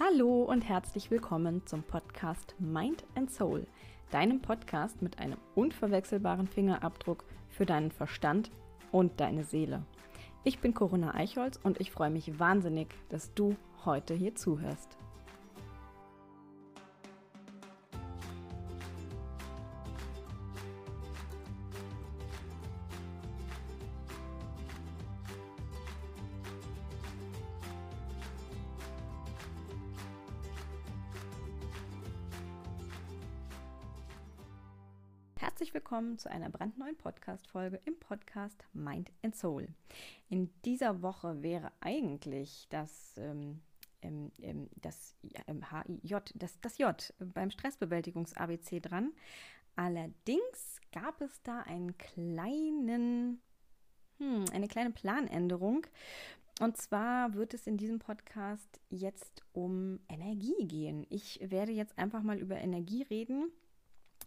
Hallo und herzlich willkommen zum Podcast Mind and Soul, deinem Podcast mit einem unverwechselbaren Fingerabdruck für deinen Verstand und deine Seele. Ich bin Corinna Eichholz und ich freue mich wahnsinnig, dass du heute hier zuhörst. Willkommen zu einer brandneuen Podcast-Folge im Podcast Mind and Soul. In dieser Woche wäre eigentlich das, ähm, ähm, ähm das HIJ, das, das J beim Stressbewältigungs-ABC dran. Allerdings gab es da einen kleinen, hm, eine kleine Planänderung. Und zwar wird es in diesem Podcast jetzt um Energie gehen. Ich werde jetzt einfach mal über Energie reden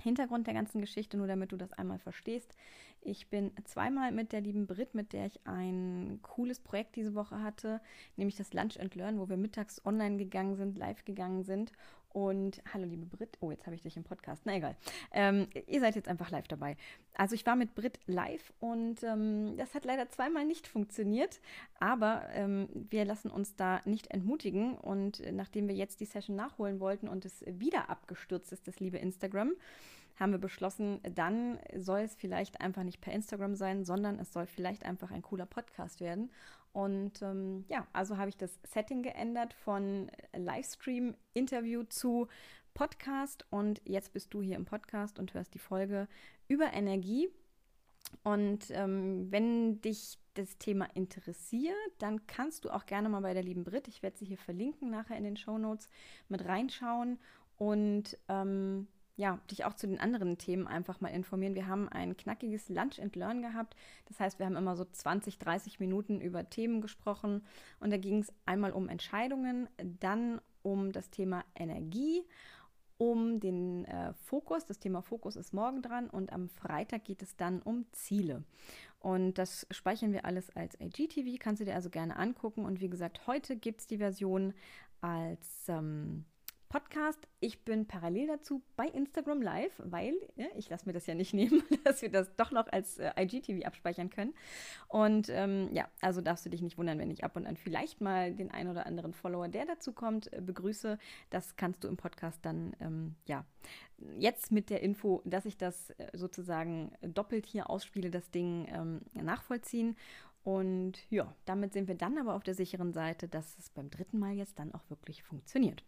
Hintergrund der ganzen Geschichte, nur damit du das einmal verstehst. Ich bin zweimal mit der lieben Brit, mit der ich ein cooles Projekt diese Woche hatte, nämlich das Lunch and Learn, wo wir mittags online gegangen sind, live gegangen sind und hallo, liebe Brit. Oh, jetzt habe ich dich im Podcast. Na egal. Ähm, ihr seid jetzt einfach live dabei. Also ich war mit Brit live und ähm, das hat leider zweimal nicht funktioniert. Aber ähm, wir lassen uns da nicht entmutigen. Und nachdem wir jetzt die Session nachholen wollten und es wieder abgestürzt ist, das liebe Instagram, haben wir beschlossen, dann soll es vielleicht einfach nicht per Instagram sein, sondern es soll vielleicht einfach ein cooler Podcast werden. Und ähm, ja, also habe ich das Setting geändert von Livestream, Interview zu Podcast. Und jetzt bist du hier im Podcast und hörst die Folge über Energie. Und ähm, wenn dich das Thema interessiert, dann kannst du auch gerne mal bei der lieben Brit, ich werde sie hier verlinken nachher in den Show Notes, mit reinschauen und ähm, ja, dich auch zu den anderen Themen einfach mal informieren. Wir haben ein knackiges Lunch and Learn gehabt. Das heißt, wir haben immer so 20, 30 Minuten über Themen gesprochen. Und da ging es einmal um Entscheidungen, dann um das Thema Energie, um den äh, Fokus. Das Thema Fokus ist morgen dran und am Freitag geht es dann um Ziele. Und das speichern wir alles als IGTV, kannst du dir also gerne angucken. Und wie gesagt, heute gibt es die Version als ähm, Podcast. Ich bin parallel dazu bei Instagram Live, weil ja, ich lasse mir das ja nicht nehmen, dass wir das doch noch als äh, IGTV abspeichern können. Und ähm, ja, also darfst du dich nicht wundern, wenn ich ab und an vielleicht mal den einen oder anderen Follower, der dazu kommt, äh, begrüße. Das kannst du im Podcast dann, ähm, ja, jetzt mit der Info, dass ich das äh, sozusagen doppelt hier ausspiele, das Ding ähm, nachvollziehen. Und ja, damit sind wir dann aber auf der sicheren Seite, dass es beim dritten Mal jetzt dann auch wirklich funktioniert.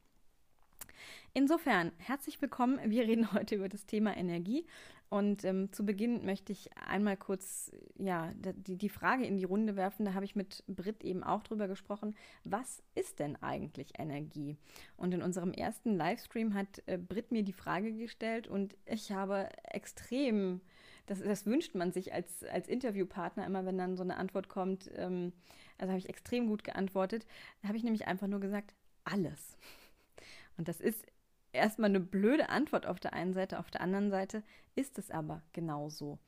Insofern, herzlich willkommen. Wir reden heute über das Thema Energie. Und ähm, zu Beginn möchte ich einmal kurz ja, die, die Frage in die Runde werfen. Da habe ich mit Britt eben auch drüber gesprochen. Was ist denn eigentlich Energie? Und in unserem ersten Livestream hat äh, Britt mir die Frage gestellt und ich habe extrem, das, das wünscht man sich als, als Interviewpartner immer, wenn dann so eine Antwort kommt. Ähm, also habe ich extrem gut geantwortet. Da habe ich nämlich einfach nur gesagt, alles. Und das ist erstmal eine blöde Antwort auf der einen Seite, auf der anderen Seite ist es aber genauso.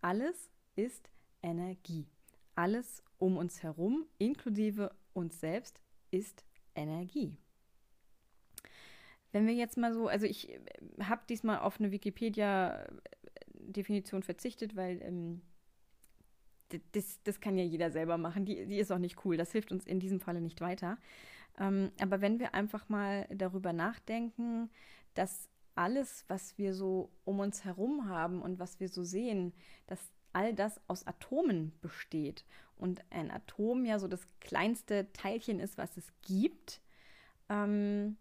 Alles ist Energie. Alles um uns herum, inklusive uns selbst, ist Energie. Wenn wir jetzt mal so, also ich habe diesmal auf eine Wikipedia-Definition verzichtet, weil ähm, das, das kann ja jeder selber machen. Die, die ist auch nicht cool. Das hilft uns in diesem Falle nicht weiter. Ähm, aber wenn wir einfach mal darüber nachdenken, dass alles, was wir so um uns herum haben und was wir so sehen, dass all das aus Atomen besteht und ein Atom ja so das kleinste Teilchen ist, was es gibt, ähm,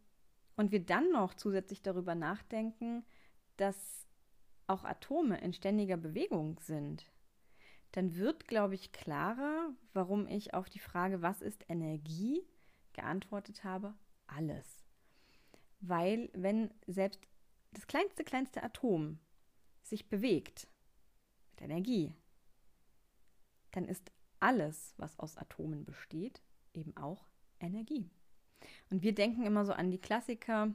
und wir dann noch zusätzlich darüber nachdenken, dass auch Atome in ständiger Bewegung sind, dann wird, glaube ich, klarer, warum ich auf die Frage, was ist Energie, geantwortet habe, alles. Weil wenn selbst das kleinste, kleinste Atom sich bewegt mit Energie, dann ist alles, was aus Atomen besteht, eben auch Energie. Und wir denken immer so an die Klassiker,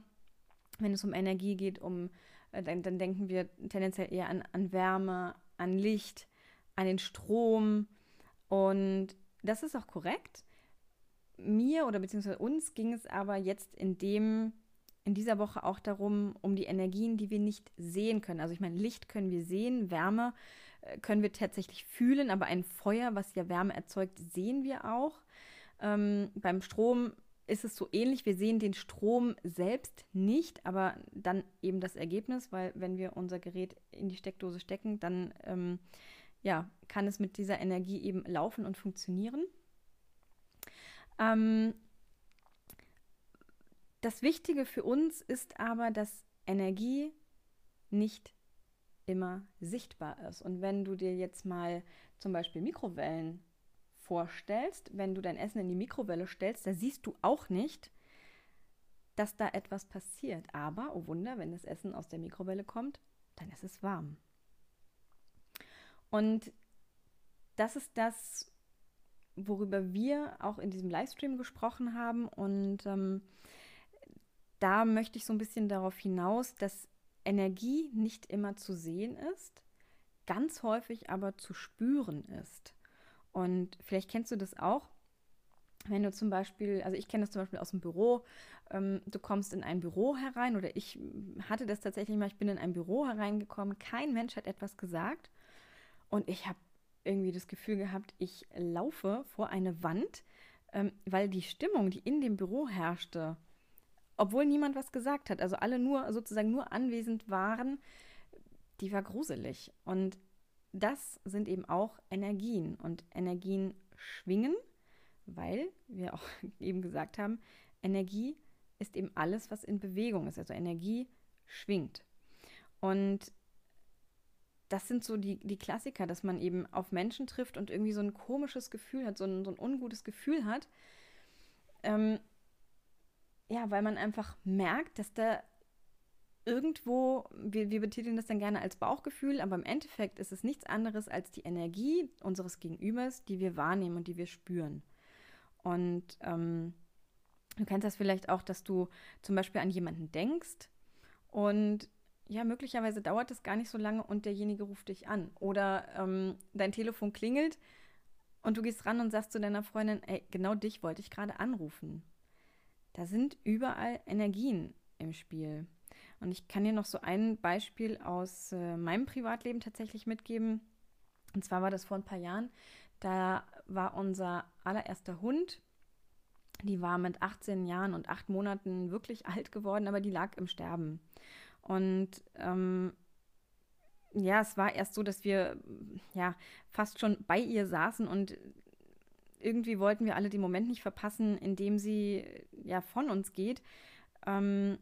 wenn es um Energie geht, um, äh, dann, dann denken wir tendenziell eher an, an Wärme, an Licht, an den Strom. Und das ist auch korrekt. Mir oder beziehungsweise uns ging es aber jetzt in dem in dieser Woche auch darum, um die Energien, die wir nicht sehen können. Also ich meine, Licht können wir sehen, Wärme äh, können wir tatsächlich fühlen, aber ein Feuer, was ja Wärme erzeugt, sehen wir auch. Ähm, beim Strom ist es so ähnlich. Wir sehen den Strom selbst nicht, aber dann eben das Ergebnis, weil wenn wir unser Gerät in die Steckdose stecken, dann ähm, ja, kann es mit dieser Energie eben laufen und funktionieren. Ähm, das Wichtige für uns ist aber, dass Energie nicht immer sichtbar ist. Und wenn du dir jetzt mal zum Beispiel Mikrowellen vorstellst, wenn du dein Essen in die Mikrowelle stellst, da siehst du auch nicht, dass da etwas passiert. Aber, oh Wunder, wenn das Essen aus der Mikrowelle kommt, dann ist es warm. Und das ist das, worüber wir auch in diesem Livestream gesprochen haben. Und ähm, da möchte ich so ein bisschen darauf hinaus, dass Energie nicht immer zu sehen ist, ganz häufig aber zu spüren ist. Und vielleicht kennst du das auch, wenn du zum Beispiel, also ich kenne das zum Beispiel aus dem Büro, ähm, du kommst in ein Büro herein oder ich hatte das tatsächlich mal, ich bin in ein Büro hereingekommen, kein Mensch hat etwas gesagt und ich habe irgendwie das Gefühl gehabt, ich laufe vor eine Wand, ähm, weil die Stimmung, die in dem Büro herrschte, obwohl niemand was gesagt hat, also alle nur sozusagen nur anwesend waren, die war gruselig. Und das sind eben auch Energien und Energien schwingen, weil wir auch eben gesagt haben, Energie ist eben alles, was in Bewegung ist. Also Energie schwingt. Und das sind so die, die Klassiker, dass man eben auf Menschen trifft und irgendwie so ein komisches Gefühl hat, so ein, so ein ungutes Gefühl hat. Ähm, ja, weil man einfach merkt, dass da irgendwo, wir, wir betiteln das dann gerne als Bauchgefühl, aber im Endeffekt ist es nichts anderes als die Energie unseres Gegenübers, die wir wahrnehmen und die wir spüren. Und ähm, du kennst das vielleicht auch, dass du zum Beispiel an jemanden denkst und ja, möglicherweise dauert es gar nicht so lange und derjenige ruft dich an. Oder ähm, dein Telefon klingelt und du gehst ran und sagst zu deiner Freundin, ey, genau dich wollte ich gerade anrufen. Da sind überall Energien im Spiel. Und ich kann dir noch so ein Beispiel aus äh, meinem Privatleben tatsächlich mitgeben. Und zwar war das vor ein paar Jahren. Da war unser allererster Hund, die war mit 18 Jahren und 8 Monaten wirklich alt geworden, aber die lag im Sterben. Und ähm, ja, es war erst so, dass wir ja fast schon bei ihr saßen und irgendwie wollten wir alle den Moment nicht verpassen, in dem sie ja von uns geht. Ähm,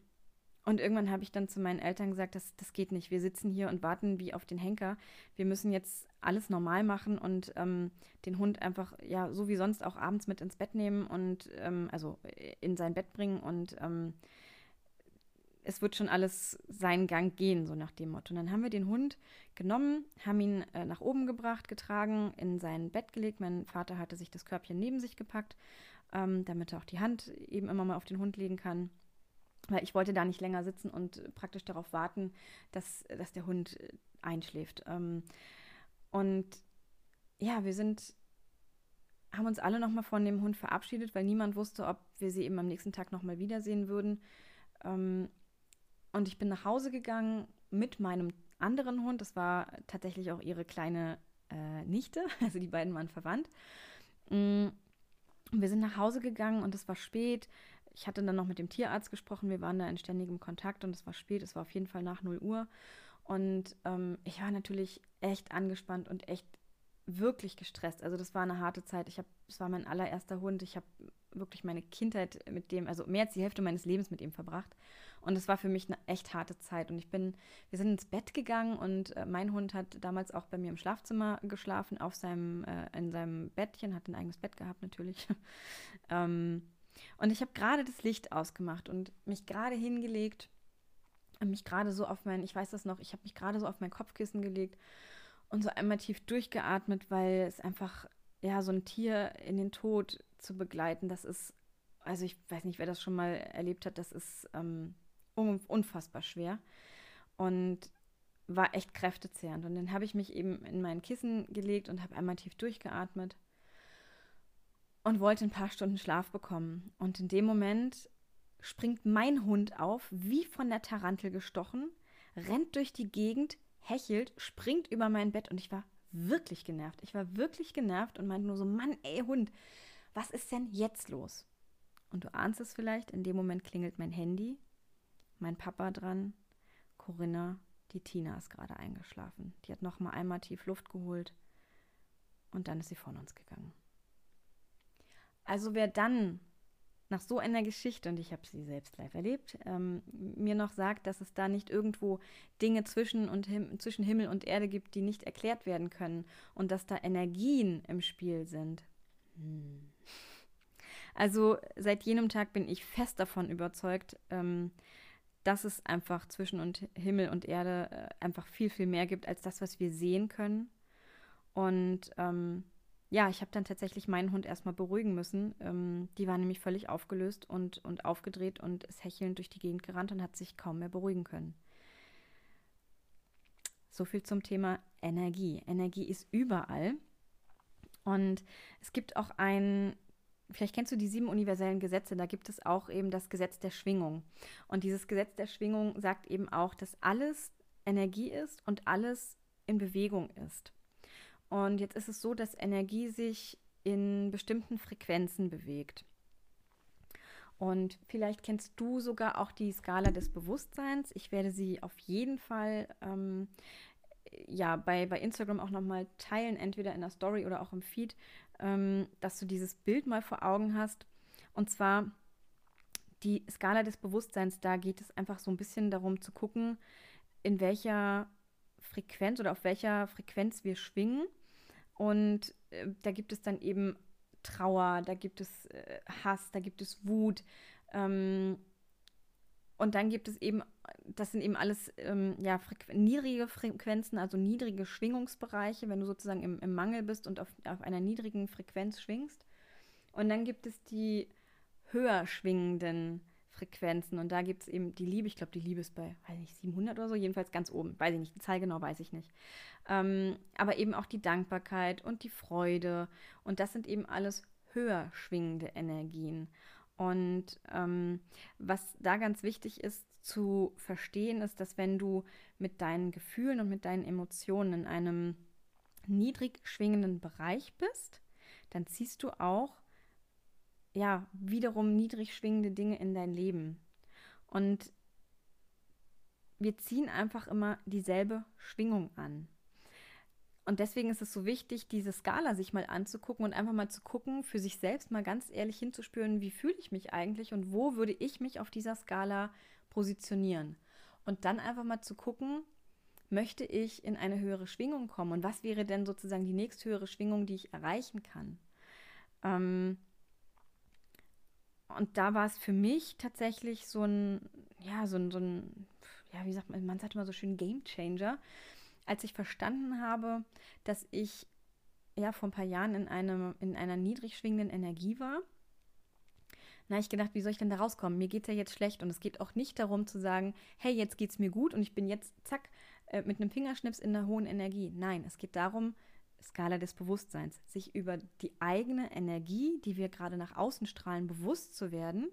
und irgendwann habe ich dann zu meinen Eltern gesagt, das, das geht nicht. Wir sitzen hier und warten wie auf den Henker. Wir müssen jetzt alles normal machen und ähm, den Hund einfach, ja, so wie sonst auch abends mit ins Bett nehmen und ähm, also in sein Bett bringen und ähm, es wird schon alles seinen Gang gehen, so nach dem Motto. Und dann haben wir den Hund genommen, haben ihn äh, nach oben gebracht, getragen, in sein Bett gelegt. Mein Vater hatte sich das Körbchen neben sich gepackt, ähm, damit er auch die Hand eben immer mal auf den Hund legen kann weil ich wollte da nicht länger sitzen und praktisch darauf warten, dass, dass der Hund äh, einschläft. Ähm, und ja, wir sind, haben uns alle nochmal von dem Hund verabschiedet, weil niemand wusste, ob wir sie eben am nächsten Tag nochmal wiedersehen würden. Ähm, und ich bin nach Hause gegangen mit meinem anderen Hund. Das war tatsächlich auch ihre kleine äh, Nichte, also die beiden waren verwandt. Mm, wir sind nach Hause gegangen und es war spät ich hatte dann noch mit dem Tierarzt gesprochen, wir waren da in ständigem Kontakt und es war spät, es war auf jeden Fall nach 0 Uhr. Und ähm, ich war natürlich echt angespannt und echt wirklich gestresst. Also das war eine harte Zeit. Ich habe, es war mein allererster Hund. Ich habe wirklich meine Kindheit mit dem, also mehr als die Hälfte meines Lebens mit ihm verbracht. Und es war für mich eine echt harte Zeit. Und ich bin, wir sind ins Bett gegangen und äh, mein Hund hat damals auch bei mir im Schlafzimmer geschlafen, auf seinem, äh, in seinem Bettchen, hat ein eigenes Bett gehabt natürlich. ähm, und ich habe gerade das Licht ausgemacht und mich gerade hingelegt und mich gerade so auf mein, ich weiß das noch, ich habe mich gerade so auf mein Kopfkissen gelegt und so einmal tief durchgeatmet, weil es einfach, ja, so ein Tier in den Tod zu begleiten, das ist, also ich weiß nicht, wer das schon mal erlebt hat, das ist ähm, unfassbar schwer und war echt kräftezehrend. Und dann habe ich mich eben in mein Kissen gelegt und habe einmal tief durchgeatmet und wollte ein paar Stunden Schlaf bekommen. Und in dem Moment springt mein Hund auf, wie von der Tarantel gestochen, rennt durch die Gegend, hechelt, springt über mein Bett und ich war wirklich genervt. Ich war wirklich genervt und meinte nur so, Mann, ey Hund, was ist denn jetzt los? Und du ahnst es vielleicht, in dem Moment klingelt mein Handy, mein Papa dran, Corinna, die Tina ist gerade eingeschlafen. Die hat noch mal einmal tief Luft geholt und dann ist sie von uns gegangen. Also wer dann nach so einer Geschichte, und ich habe sie selbst live erlebt, ähm, mir noch sagt, dass es da nicht irgendwo Dinge zwischen, und Him zwischen Himmel und Erde gibt, die nicht erklärt werden können und dass da Energien im Spiel sind. Hm. Also seit jenem Tag bin ich fest davon überzeugt, ähm, dass es einfach zwischen und Himmel und Erde äh, einfach viel, viel mehr gibt als das, was wir sehen können. Und ähm, ja, ich habe dann tatsächlich meinen Hund erstmal beruhigen müssen. Ähm, die war nämlich völlig aufgelöst und, und aufgedreht und ist hechelnd durch die Gegend gerannt und hat sich kaum mehr beruhigen können. So viel zum Thema Energie. Energie ist überall. Und es gibt auch ein, vielleicht kennst du die sieben universellen Gesetze, da gibt es auch eben das Gesetz der Schwingung. Und dieses Gesetz der Schwingung sagt eben auch, dass alles Energie ist und alles in Bewegung ist. Und jetzt ist es so, dass Energie sich in bestimmten Frequenzen bewegt. Und vielleicht kennst du sogar auch die Skala des Bewusstseins. Ich werde sie auf jeden Fall ähm, ja, bei, bei Instagram auch nochmal teilen, entweder in der Story oder auch im Feed, ähm, dass du dieses Bild mal vor Augen hast. Und zwar die Skala des Bewusstseins, da geht es einfach so ein bisschen darum zu gucken, in welcher Frequenz oder auf welcher Frequenz wir schwingen. Und äh, da gibt es dann eben Trauer, da gibt es äh, Hass, da gibt es Wut. Ähm, und dann gibt es eben, das sind eben alles ähm, ja, Frequ niedrige Frequenzen, also niedrige Schwingungsbereiche, wenn du sozusagen im, im Mangel bist und auf, auf einer niedrigen Frequenz schwingst. Und dann gibt es die höher schwingenden Frequenzen. Und da gibt es eben die Liebe. Ich glaube, die Liebe ist bei, weiß nicht, 700 oder so, jedenfalls ganz oben. Weiß ich nicht, die Zahl genau weiß ich nicht. Ähm, aber eben auch die Dankbarkeit und die Freude. Und das sind eben alles höher schwingende Energien. Und ähm, was da ganz wichtig ist zu verstehen, ist, dass wenn du mit deinen Gefühlen und mit deinen Emotionen in einem niedrig schwingenden Bereich bist, dann ziehst du auch ja, wiederum niedrig schwingende Dinge in dein Leben. Und wir ziehen einfach immer dieselbe Schwingung an. Und deswegen ist es so wichtig, diese Skala sich mal anzugucken und einfach mal zu gucken, für sich selbst mal ganz ehrlich hinzuspüren, wie fühle ich mich eigentlich und wo würde ich mich auf dieser Skala positionieren. Und dann einfach mal zu gucken, möchte ich in eine höhere Schwingung kommen und was wäre denn sozusagen die nächsthöhere Schwingung, die ich erreichen kann. Ähm, und da war es für mich tatsächlich so ein, ja, so ein, so ein, ja, wie sagt man, man sagt immer so schön Game Changer, als ich verstanden habe, dass ich ja vor ein paar Jahren in, einem, in einer niedrig schwingenden Energie war. Na, ich gedacht, wie soll ich denn da rauskommen? Mir geht es ja jetzt schlecht und es geht auch nicht darum zu sagen, hey, jetzt geht es mir gut und ich bin jetzt, zack, äh, mit einem Fingerschnips in einer hohen Energie. Nein, es geht darum, Skala des Bewusstseins, sich über die eigene Energie, die wir gerade nach außen strahlen, bewusst zu werden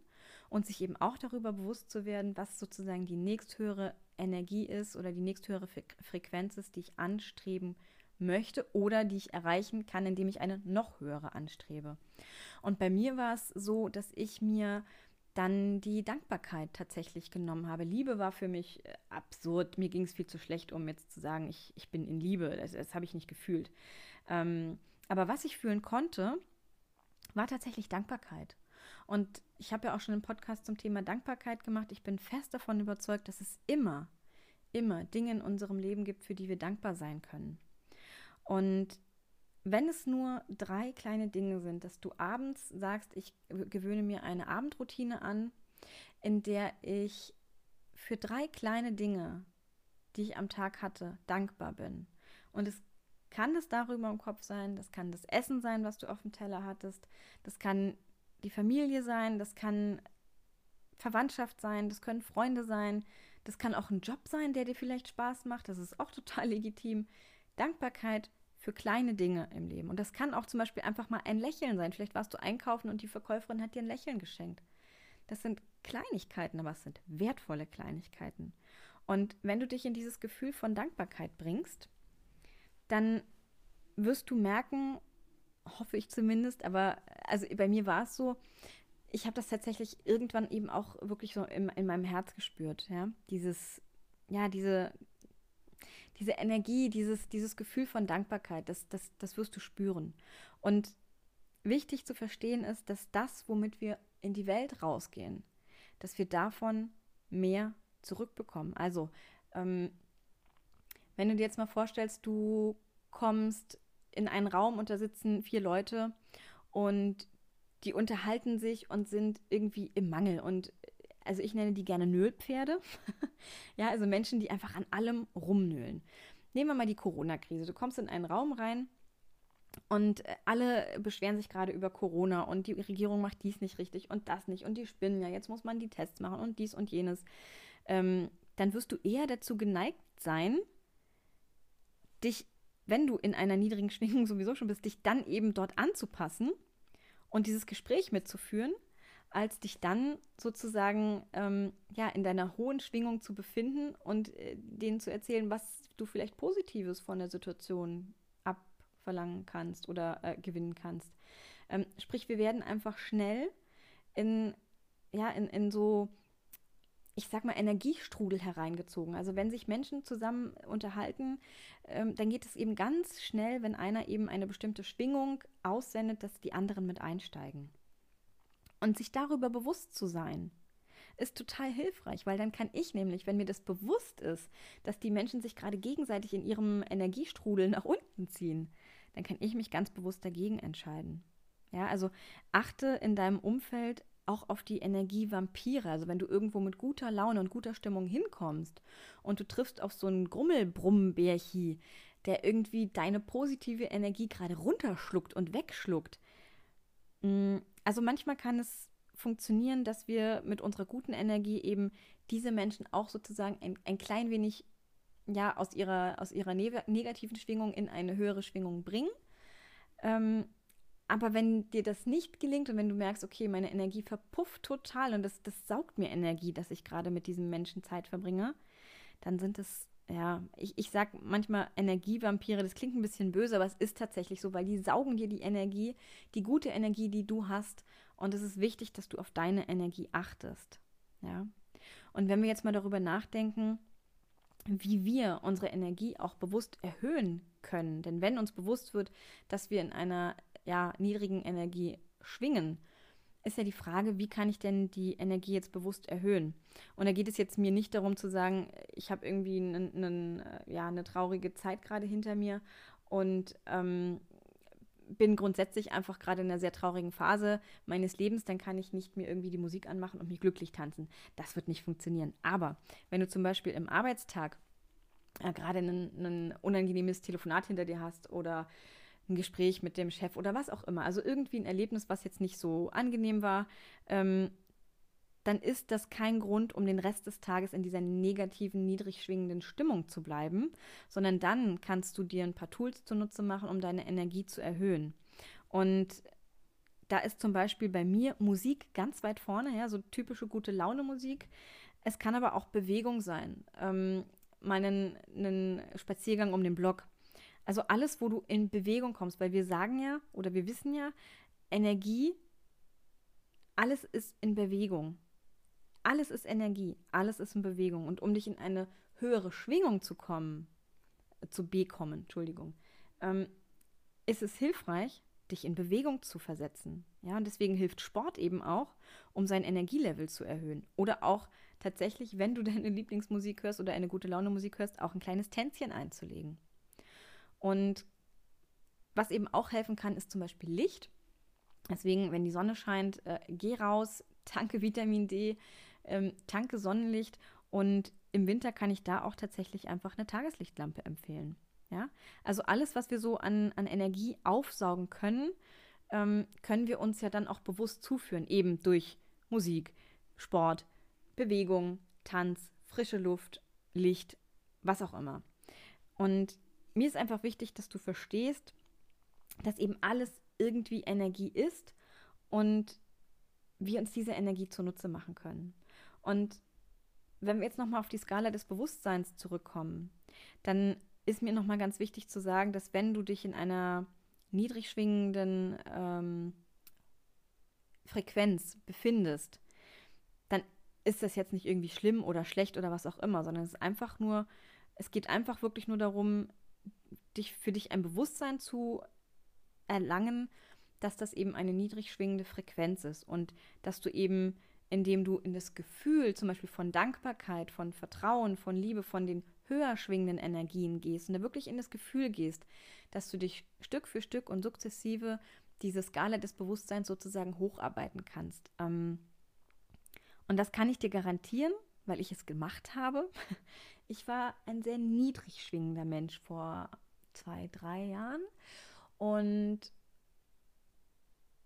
und sich eben auch darüber bewusst zu werden, was sozusagen die nächsthöhere Energie ist oder die nächsthöhere Frequenz ist, die ich anstreben möchte oder die ich erreichen kann, indem ich eine noch höhere anstrebe. Und bei mir war es so, dass ich mir dann die Dankbarkeit tatsächlich genommen habe. Liebe war für mich äh, absurd. Mir ging es viel zu schlecht, um jetzt zu sagen, ich, ich bin in Liebe. Das, das habe ich nicht gefühlt. Ähm, aber was ich fühlen konnte, war tatsächlich Dankbarkeit. Und ich habe ja auch schon einen Podcast zum Thema Dankbarkeit gemacht. Ich bin fest davon überzeugt, dass es immer, immer Dinge in unserem Leben gibt, für die wir dankbar sein können. Und wenn es nur drei kleine Dinge sind, dass du abends sagst, ich gewöhne mir eine Abendroutine an, in der ich für drei kleine Dinge, die ich am Tag hatte, dankbar bin. Und es kann das darüber im Kopf sein, das kann das Essen sein, was du auf dem Teller hattest, das kann die Familie sein, das kann Verwandtschaft sein, das können Freunde sein, das kann auch ein Job sein, der dir vielleicht Spaß macht, das ist auch total legitim. Dankbarkeit für kleine Dinge im Leben. Und das kann auch zum Beispiel einfach mal ein Lächeln sein. Vielleicht warst du einkaufen und die Verkäuferin hat dir ein Lächeln geschenkt. Das sind Kleinigkeiten, aber es sind wertvolle Kleinigkeiten. Und wenn du dich in dieses Gefühl von Dankbarkeit bringst, dann wirst du merken, hoffe ich zumindest, aber also bei mir war es so, ich habe das tatsächlich irgendwann eben auch wirklich so in, in meinem Herz gespürt, ja, dieses, ja, diese, diese Energie, dieses, dieses Gefühl von Dankbarkeit, das, das, das wirst du spüren. Und wichtig zu verstehen ist, dass das, womit wir in die Welt rausgehen, dass wir davon mehr zurückbekommen. Also, ähm, wenn du dir jetzt mal vorstellst, du kommst in einen Raum und da sitzen vier Leute und die unterhalten sich und sind irgendwie im Mangel. Und also ich nenne die gerne Nöhlpferde. ja, also Menschen, die einfach an allem rumnöhlen. Nehmen wir mal die Corona-Krise. Du kommst in einen Raum rein und äh, alle beschweren sich gerade über Corona und die Regierung macht dies nicht richtig und das nicht und die spinnen ja, jetzt muss man die Tests machen und dies und jenes. Ähm, dann wirst du eher dazu geneigt sein, dich, wenn du in einer niedrigen Schwingung sowieso schon bist, dich dann eben dort anzupassen und dieses Gespräch mitzuführen, als dich dann sozusagen ähm, ja, in deiner hohen Schwingung zu befinden und äh, denen zu erzählen, was du vielleicht Positives von der Situation abverlangen kannst oder äh, gewinnen kannst. Ähm, sprich, wir werden einfach schnell in, ja, in, in so ich sag mal, Energiestrudel hereingezogen. Also wenn sich Menschen zusammen unterhalten, ähm, dann geht es eben ganz schnell, wenn einer eben eine bestimmte Schwingung aussendet, dass die anderen mit einsteigen. Und sich darüber bewusst zu sein, ist total hilfreich, weil dann kann ich nämlich, wenn mir das bewusst ist, dass die Menschen sich gerade gegenseitig in ihrem Energiestrudel nach unten ziehen, dann kann ich mich ganz bewusst dagegen entscheiden. Ja, also achte in deinem Umfeld auch auf die Energievampire. Also wenn du irgendwo mit guter Laune und guter Stimmung hinkommst und du triffst auf so einen Grummelbrummbärchi, der irgendwie deine positive Energie gerade runterschluckt und wegschluckt. Mm, also manchmal kann es funktionieren, dass wir mit unserer guten Energie eben diese Menschen auch sozusagen ein, ein klein wenig ja, aus ihrer, aus ihrer negativen Schwingung in eine höhere Schwingung bringen. Ähm, aber wenn dir das nicht gelingt und wenn du merkst, okay, meine Energie verpufft total und das, das saugt mir Energie, dass ich gerade mit diesem Menschen Zeit verbringe, dann sind es, ja, ich, ich sag manchmal Energievampire, das klingt ein bisschen böse, aber es ist tatsächlich so, weil die saugen dir die Energie, die gute Energie, die du hast. Und es ist wichtig, dass du auf deine Energie achtest. Ja. Und wenn wir jetzt mal darüber nachdenken, wie wir unsere Energie auch bewusst erhöhen können. Denn wenn uns bewusst wird, dass wir in einer ja, niedrigen Energie schwingen, ist ja die Frage, wie kann ich denn die Energie jetzt bewusst erhöhen? Und da geht es jetzt mir nicht darum zu sagen, ich habe irgendwie einen, äh, ja, eine traurige Zeit gerade hinter mir und ähm, bin grundsätzlich einfach gerade in einer sehr traurigen Phase meines Lebens, dann kann ich nicht mir irgendwie die Musik anmachen und mich glücklich tanzen. Das wird nicht funktionieren. Aber wenn du zum Beispiel im Arbeitstag äh, gerade ein unangenehmes Telefonat hinter dir hast oder ein Gespräch mit dem Chef oder was auch immer, also irgendwie ein Erlebnis, was jetzt nicht so angenehm war, ähm, dann ist das kein Grund, um den Rest des Tages in dieser negativen, niedrig schwingenden Stimmung zu bleiben, sondern dann kannst du dir ein paar Tools zunutze machen, um deine Energie zu erhöhen. Und da ist zum Beispiel bei mir Musik ganz weit vorne, ja, so typische gute Laune Musik. Es kann aber auch Bewegung sein. Ähm, meinen einen Spaziergang um den Block also alles, wo du in Bewegung kommst, weil wir sagen ja oder wir wissen ja, Energie, alles ist in Bewegung. Alles ist Energie, alles ist in Bewegung. Und um dich in eine höhere Schwingung zu kommen, äh, zu bekommen, Entschuldigung, ähm, ist es hilfreich, dich in Bewegung zu versetzen. Ja, und deswegen hilft Sport eben auch, um sein Energielevel zu erhöhen. Oder auch tatsächlich, wenn du deine Lieblingsmusik hörst oder eine gute Laune Musik hörst, auch ein kleines Tänzchen einzulegen. Und was eben auch helfen kann, ist zum Beispiel Licht. Deswegen, wenn die Sonne scheint, äh, geh raus, tanke Vitamin D, ähm, tanke Sonnenlicht und im Winter kann ich da auch tatsächlich einfach eine Tageslichtlampe empfehlen. Ja? Also alles, was wir so an, an Energie aufsaugen können, ähm, können wir uns ja dann auch bewusst zuführen, eben durch Musik, Sport, Bewegung, Tanz, frische Luft, Licht, was auch immer. Und mir ist einfach wichtig, dass du verstehst, dass eben alles irgendwie Energie ist und wir uns diese Energie zunutze machen können. Und wenn wir jetzt nochmal auf die Skala des Bewusstseins zurückkommen, dann ist mir nochmal ganz wichtig zu sagen, dass wenn du dich in einer niedrig schwingenden ähm, Frequenz befindest, dann ist das jetzt nicht irgendwie schlimm oder schlecht oder was auch immer, sondern es ist einfach nur, es geht einfach wirklich nur darum, dich für dich ein Bewusstsein zu erlangen, dass das eben eine niedrig schwingende Frequenz ist und dass du eben, indem du in das Gefühl zum Beispiel von Dankbarkeit, von Vertrauen, von Liebe, von den höher schwingenden Energien gehst und da wirklich in das Gefühl gehst, dass du dich Stück für Stück und sukzessive diese Skala des Bewusstseins sozusagen hocharbeiten kannst. Ähm, und das kann ich dir garantieren, weil ich es gemacht habe. Ich war ein sehr niedrig schwingender Mensch vor zwei, drei Jahren. Und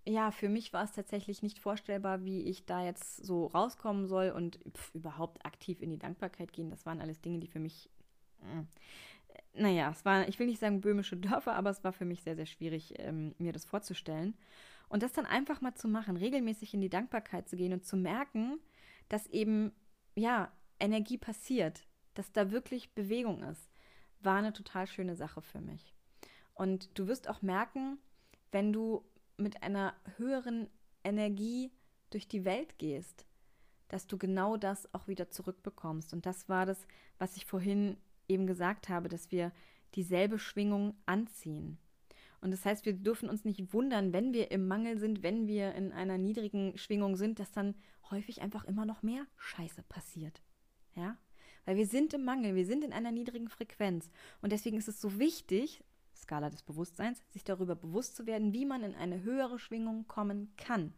ja, für mich war es tatsächlich nicht vorstellbar, wie ich da jetzt so rauskommen soll und pf, überhaupt aktiv in die Dankbarkeit gehen. Das waren alles Dinge, die für mich, äh, naja, es war, ich will nicht sagen böhmische Dörfer, aber es war für mich sehr, sehr schwierig, ähm, mir das vorzustellen. Und das dann einfach mal zu machen, regelmäßig in die Dankbarkeit zu gehen und zu merken, dass eben, ja, Energie passiert, dass da wirklich Bewegung ist, war eine total schöne Sache für mich. Und du wirst auch merken, wenn du mit einer höheren Energie durch die Welt gehst, dass du genau das auch wieder zurückbekommst. Und das war das, was ich vorhin eben gesagt habe, dass wir dieselbe Schwingung anziehen. Und das heißt, wir dürfen uns nicht wundern, wenn wir im Mangel sind, wenn wir in einer niedrigen Schwingung sind, dass dann häufig einfach immer noch mehr Scheiße passiert. Ja? Weil wir sind im Mangel, wir sind in einer niedrigen Frequenz. Und deswegen ist es so wichtig, Skala des Bewusstseins, sich darüber bewusst zu werden, wie man in eine höhere Schwingung kommen kann,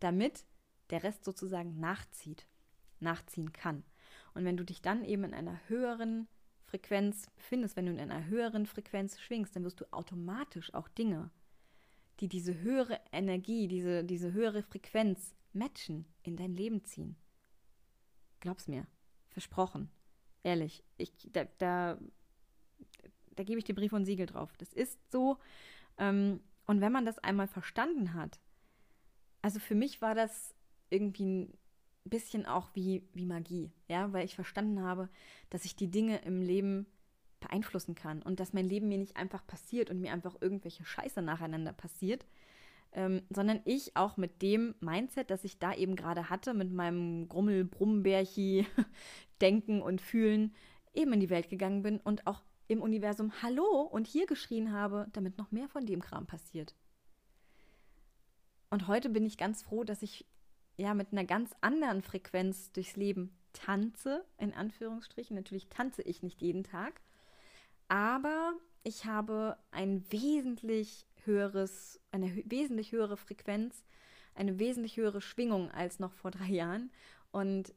damit der Rest sozusagen nachzieht, nachziehen kann. Und wenn du dich dann eben in einer höheren Frequenz befindest, wenn du in einer höheren Frequenz schwingst, dann wirst du automatisch auch Dinge, die diese höhere Energie, diese, diese höhere Frequenz matchen, in dein Leben ziehen. Glaub's mir, versprochen. Ehrlich, ich, da, da da gebe ich dir Brief und Siegel drauf. Das ist so. Ähm, und wenn man das einmal verstanden hat, also für mich war das irgendwie ein bisschen auch wie, wie Magie, ja, weil ich verstanden habe, dass ich die Dinge im Leben beeinflussen kann und dass mein Leben mir nicht einfach passiert und mir einfach irgendwelche Scheiße nacheinander passiert, ähm, sondern ich auch mit dem Mindset, das ich da eben gerade hatte, mit meinem Grummel, Brummbärchi, Denken und Fühlen, eben in die Welt gegangen bin und auch im Universum Hallo und hier geschrien habe, damit noch mehr von dem Kram passiert. Und heute bin ich ganz froh, dass ich ja mit einer ganz anderen Frequenz durchs Leben tanze, in Anführungsstrichen. Natürlich tanze ich nicht jeden Tag, aber ich habe ein wesentlich höheres, eine wesentlich höhere Frequenz, eine wesentlich höhere Schwingung als noch vor drei Jahren. Und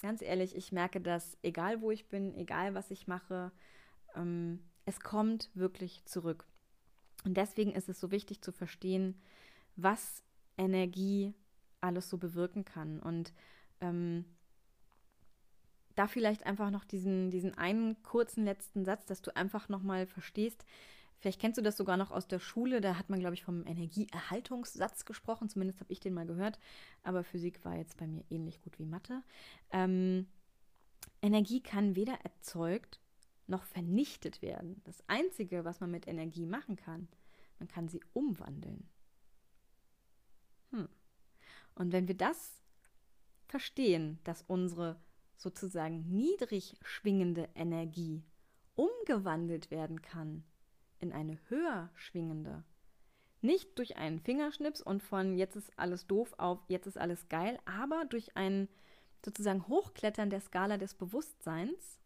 ganz ehrlich, ich merke das, egal wo ich bin, egal was ich mache, ähm, es kommt wirklich zurück. Und deswegen ist es so wichtig zu verstehen, was Energie alles so bewirken kann. Und ähm, da vielleicht einfach noch diesen, diesen einen kurzen letzten Satz, dass du einfach nochmal verstehst. Vielleicht kennst du das sogar noch aus der Schule, da hat man, glaube ich, vom Energieerhaltungssatz gesprochen, zumindest habe ich den mal gehört, aber Physik war jetzt bei mir ähnlich gut wie Mathe. Ähm, Energie kann weder erzeugt noch vernichtet werden. Das Einzige, was man mit Energie machen kann, man kann sie umwandeln. Hm. Und wenn wir das verstehen, dass unsere sozusagen niedrig schwingende Energie umgewandelt werden kann in eine höher schwingende, nicht durch einen Fingerschnips und von jetzt ist alles doof auf jetzt ist alles geil, aber durch ein sozusagen Hochklettern der Skala des Bewusstseins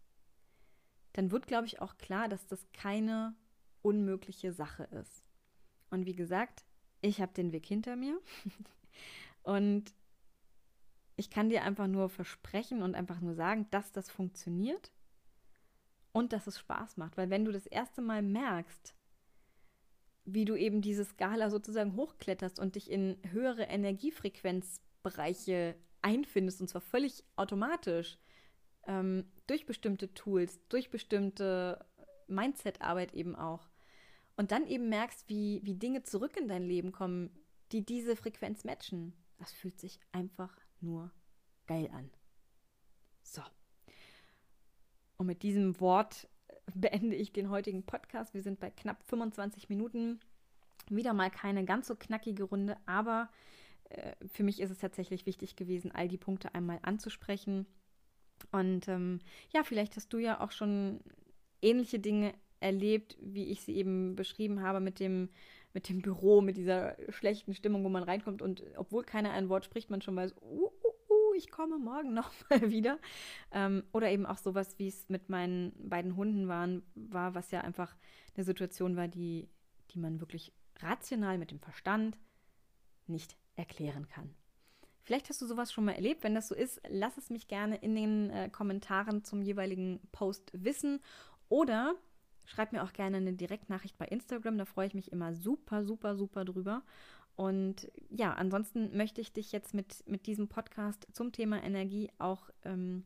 dann wird, glaube ich, auch klar, dass das keine unmögliche Sache ist. Und wie gesagt, ich habe den Weg hinter mir und ich kann dir einfach nur versprechen und einfach nur sagen, dass das funktioniert und dass es Spaß macht. Weil wenn du das erste Mal merkst, wie du eben diese Skala sozusagen hochkletterst und dich in höhere Energiefrequenzbereiche einfindest, und zwar völlig automatisch, ähm, durch bestimmte Tools, durch bestimmte Mindset-Arbeit eben auch. Und dann eben merkst, wie, wie Dinge zurück in dein Leben kommen, die diese Frequenz matchen. Das fühlt sich einfach nur geil an. So. Und mit diesem Wort beende ich den heutigen Podcast. Wir sind bei knapp 25 Minuten. Wieder mal keine ganz so knackige Runde, aber äh, für mich ist es tatsächlich wichtig gewesen, all die Punkte einmal anzusprechen. Und ähm, ja, vielleicht hast du ja auch schon ähnliche Dinge erlebt, wie ich sie eben beschrieben habe mit dem, mit dem Büro, mit dieser schlechten Stimmung, wo man reinkommt und obwohl keiner ein Wort spricht, man schon weiß, uh, uh ich komme morgen noch mal wieder. Ähm, oder eben auch sowas, wie es mit meinen beiden Hunden waren, war, was ja einfach eine Situation war, die, die man wirklich rational mit dem Verstand nicht erklären kann. Vielleicht hast du sowas schon mal erlebt. Wenn das so ist, lass es mich gerne in den äh, Kommentaren zum jeweiligen Post wissen. Oder schreib mir auch gerne eine Direktnachricht bei Instagram. Da freue ich mich immer super, super, super drüber. Und ja, ansonsten möchte ich dich jetzt mit, mit diesem Podcast zum Thema Energie auch, ähm,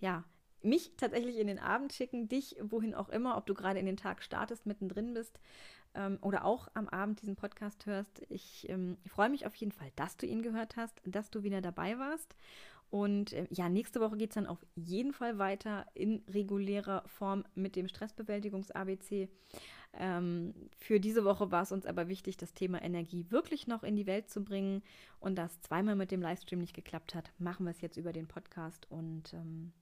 ja, mich tatsächlich in den Abend schicken, dich wohin auch immer, ob du gerade in den Tag startest, mittendrin bist ähm, oder auch am Abend diesen Podcast hörst. Ich ähm, freue mich auf jeden Fall, dass du ihn gehört hast, dass du wieder dabei warst. Und äh, ja, nächste Woche geht es dann auf jeden Fall weiter in regulärer Form mit dem Stressbewältigungs-ABC. Ähm, für diese Woche war es uns aber wichtig, das Thema Energie wirklich noch in die Welt zu bringen. Und das zweimal mit dem Livestream nicht geklappt hat, machen wir es jetzt über den Podcast. Und ähm,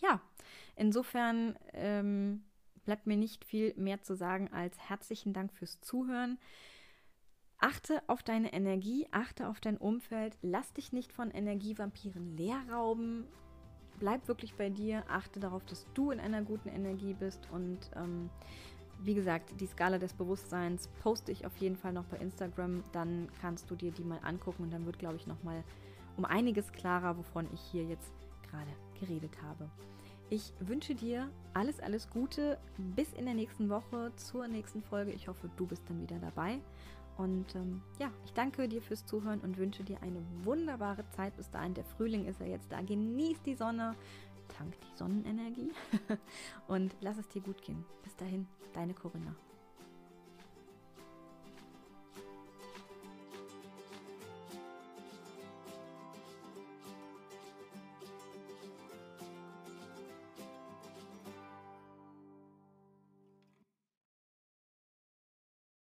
ja, insofern ähm, bleibt mir nicht viel mehr zu sagen als herzlichen Dank fürs Zuhören. Achte auf deine Energie, achte auf dein Umfeld, lass dich nicht von Energievampiren leer rauben. Bleib wirklich bei dir, achte darauf, dass du in einer guten Energie bist und ähm, wie gesagt, die Skala des Bewusstseins poste ich auf jeden Fall noch bei Instagram. Dann kannst du dir die mal angucken und dann wird, glaube ich, noch mal um einiges klarer, wovon ich hier jetzt gerade geredet habe. Ich wünsche dir alles, alles Gute bis in der nächsten Woche zur nächsten Folge. Ich hoffe, du bist dann wieder dabei. Und ähm, ja, ich danke dir fürs Zuhören und wünsche dir eine wunderbare Zeit bis dahin. Der Frühling ist ja jetzt da. Genieß die Sonne, tank die Sonnenenergie und lass es dir gut gehen. Bis dahin, deine Corinna.